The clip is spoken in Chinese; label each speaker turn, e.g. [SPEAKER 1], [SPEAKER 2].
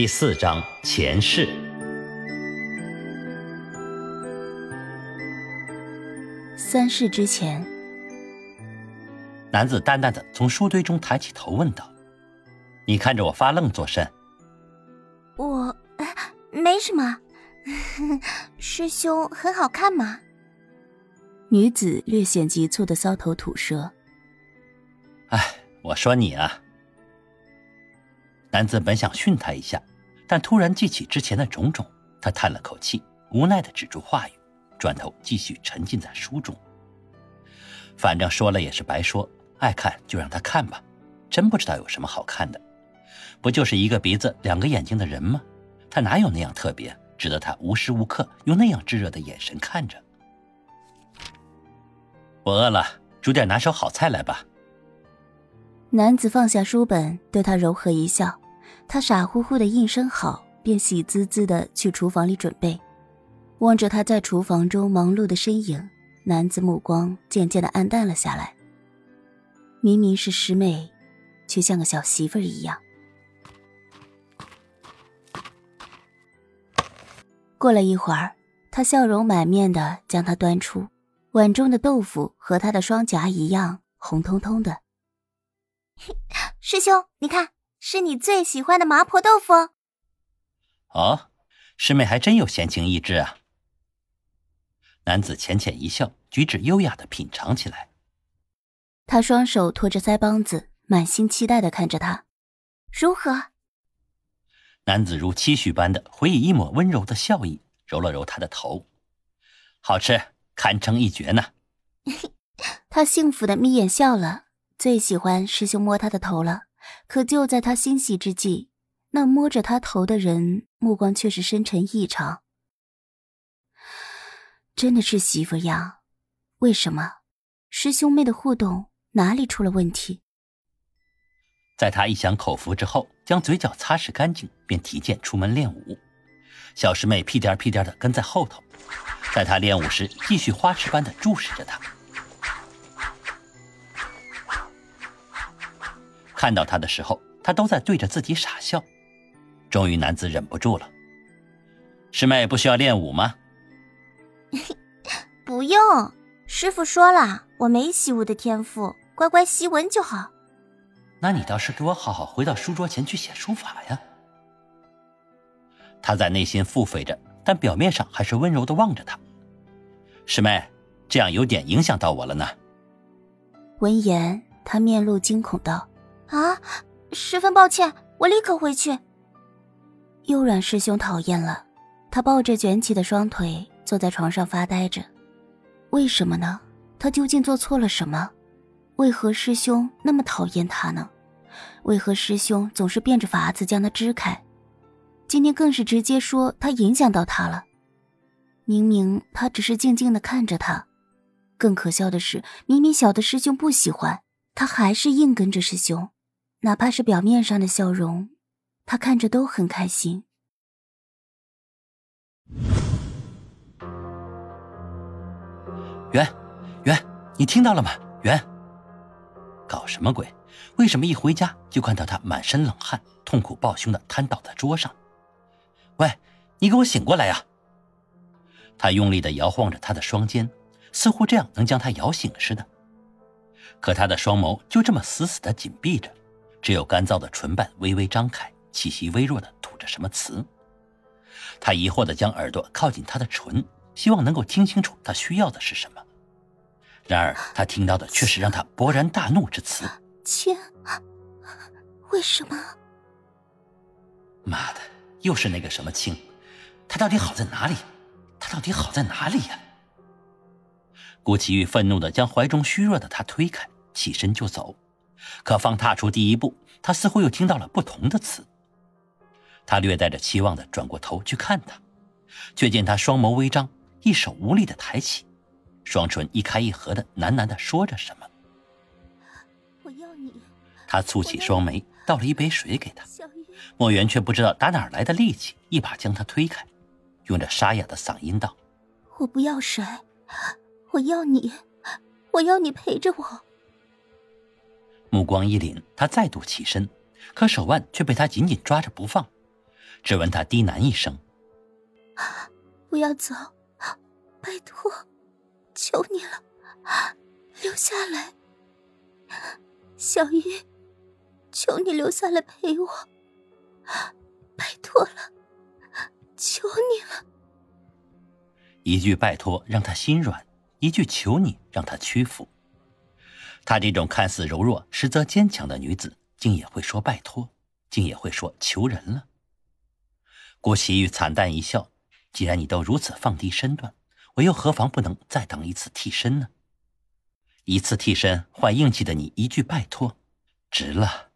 [SPEAKER 1] 第四章前世。
[SPEAKER 2] 三世之前，
[SPEAKER 1] 男子淡淡的从书堆中抬起头问道：“你看着我发愣做甚？”“
[SPEAKER 3] 我没什么，师兄很好看吗。”
[SPEAKER 2] 女子略显急促的搔头吐舌。
[SPEAKER 1] “哎，我说你啊。”男子本想训他一下，但突然记起之前的种种，他叹了口气，无奈的止住话语，转头继续沉浸在书中。反正说了也是白说，爱看就让他看吧。真不知道有什么好看的，不就是一个鼻子、两个眼睛的人吗？他哪有那样特别，值得他无时无刻用那样炙热的眼神看着？我饿了，煮点拿手好菜来吧。
[SPEAKER 2] 男子放下书本，对他柔和一笑。他傻乎乎的应声好，便喜滋滋的去厨房里准备。望着他在厨房中忙碌的身影，男子目光渐渐的暗淡了下来。明明是师妹，却像个小媳妇儿一样。过了一会儿，他笑容满面的将它端出，碗中的豆腐和他的双颊一样红彤彤的。
[SPEAKER 3] 师兄，你看。是你最喜欢的麻婆豆腐。
[SPEAKER 1] 哦，师妹还真有闲情逸致啊。男子浅浅一笑，举止优雅的品尝起来。
[SPEAKER 2] 他双手托着腮帮子，满心期待的看着他，
[SPEAKER 3] 如何？
[SPEAKER 1] 男子如期许般的回以一抹温柔的笑意，揉了揉他的头，好吃，堪称一绝呢。
[SPEAKER 2] 他幸福的眯眼笑了，最喜欢师兄摸他的头了。可就在他欣喜之际，那摸着他头的人目光却是深沉异常。真的是媳妇样？为什么？师兄妹的互动哪里出了问题？
[SPEAKER 1] 在他一响口福之后，将嘴角擦拭干净，便提剑出门练武。小师妹屁颠屁颠的跟在后头，在他练武时，继续花痴般的注视着他。看到他的时候，他都在对着自己傻笑。终于，男子忍不住了：“师妹不需要练武吗？”“
[SPEAKER 3] 不用，师傅说了，我没习武的天赋，乖乖习文就好。”“
[SPEAKER 1] 那你倒是给我好好回到书桌前去写书法呀！”他在内心腹诽着，但表面上还是温柔的望着他。“师妹，这样有点影响到我了呢。”
[SPEAKER 2] 闻言，他面露惊恐道。
[SPEAKER 3] 啊，十分抱歉，我立刻回去。
[SPEAKER 2] 又让师兄讨厌了，他抱着卷起的双腿坐在床上发呆着。为什么呢？他究竟做错了什么？为何师兄那么讨厌他呢？为何师兄总是变着法子将他支开？今天更是直接说他影响到他了。明明他只是静静的看着他，更可笑的是，明明晓得师兄不喜欢，他还是硬跟着师兄。哪怕是表面上的笑容，他看着都很开心。
[SPEAKER 1] 圆，圆，你听到了吗？圆，搞什么鬼？为什么一回家就看到他满身冷汗、痛苦抱胸的瘫倒在桌上？喂，你给我醒过来呀！他用力的摇晃着他的双肩，似乎这样能将他摇醒似的。可他的双眸就这么死死的紧闭着。只有干燥的唇瓣微微张开，气息微弱的吐着什么词。他疑惑的将耳朵靠近他的唇，希望能够听清楚他需要的是什么。然而他听到的却是让他勃然大怒之词：“
[SPEAKER 3] 亲，为什么？”
[SPEAKER 1] 妈的，又是那个什么青？他到底好在哪里？他到底好在哪里呀？顾奇玉愤怒的将怀中虚弱的他推开，起身就走。可方踏出第一步，他似乎又听到了不同的词。他略带着期望的转过头去看他，却见他双眸微张，一手无力的抬起，双唇一开一合的喃喃的说着什么。
[SPEAKER 3] 我要你。
[SPEAKER 1] 他蹙起双眉，倒了一杯水给他。莫言却不知道打哪来的力气，一把将他推开，用着沙哑的嗓音道：“
[SPEAKER 3] 我不要水，我要你，我要你陪着我。”
[SPEAKER 1] 目光一凛，他再度起身，可手腕却被他紧紧抓着不放。只闻他低喃一声：“
[SPEAKER 2] 不要走，拜托，求你了，留下来，小玉，求你留下来陪我，拜托了，求你了。”
[SPEAKER 1] 一句拜托让他心软，一句求你让他屈服。她这种看似柔弱实则坚强的女子，竟也会说拜托，竟也会说求人了。郭喜玉惨淡一笑：“既然你都如此放低身段，我又何妨不能再当一次替身呢？一次替身换硬气的你一句拜托，值了。”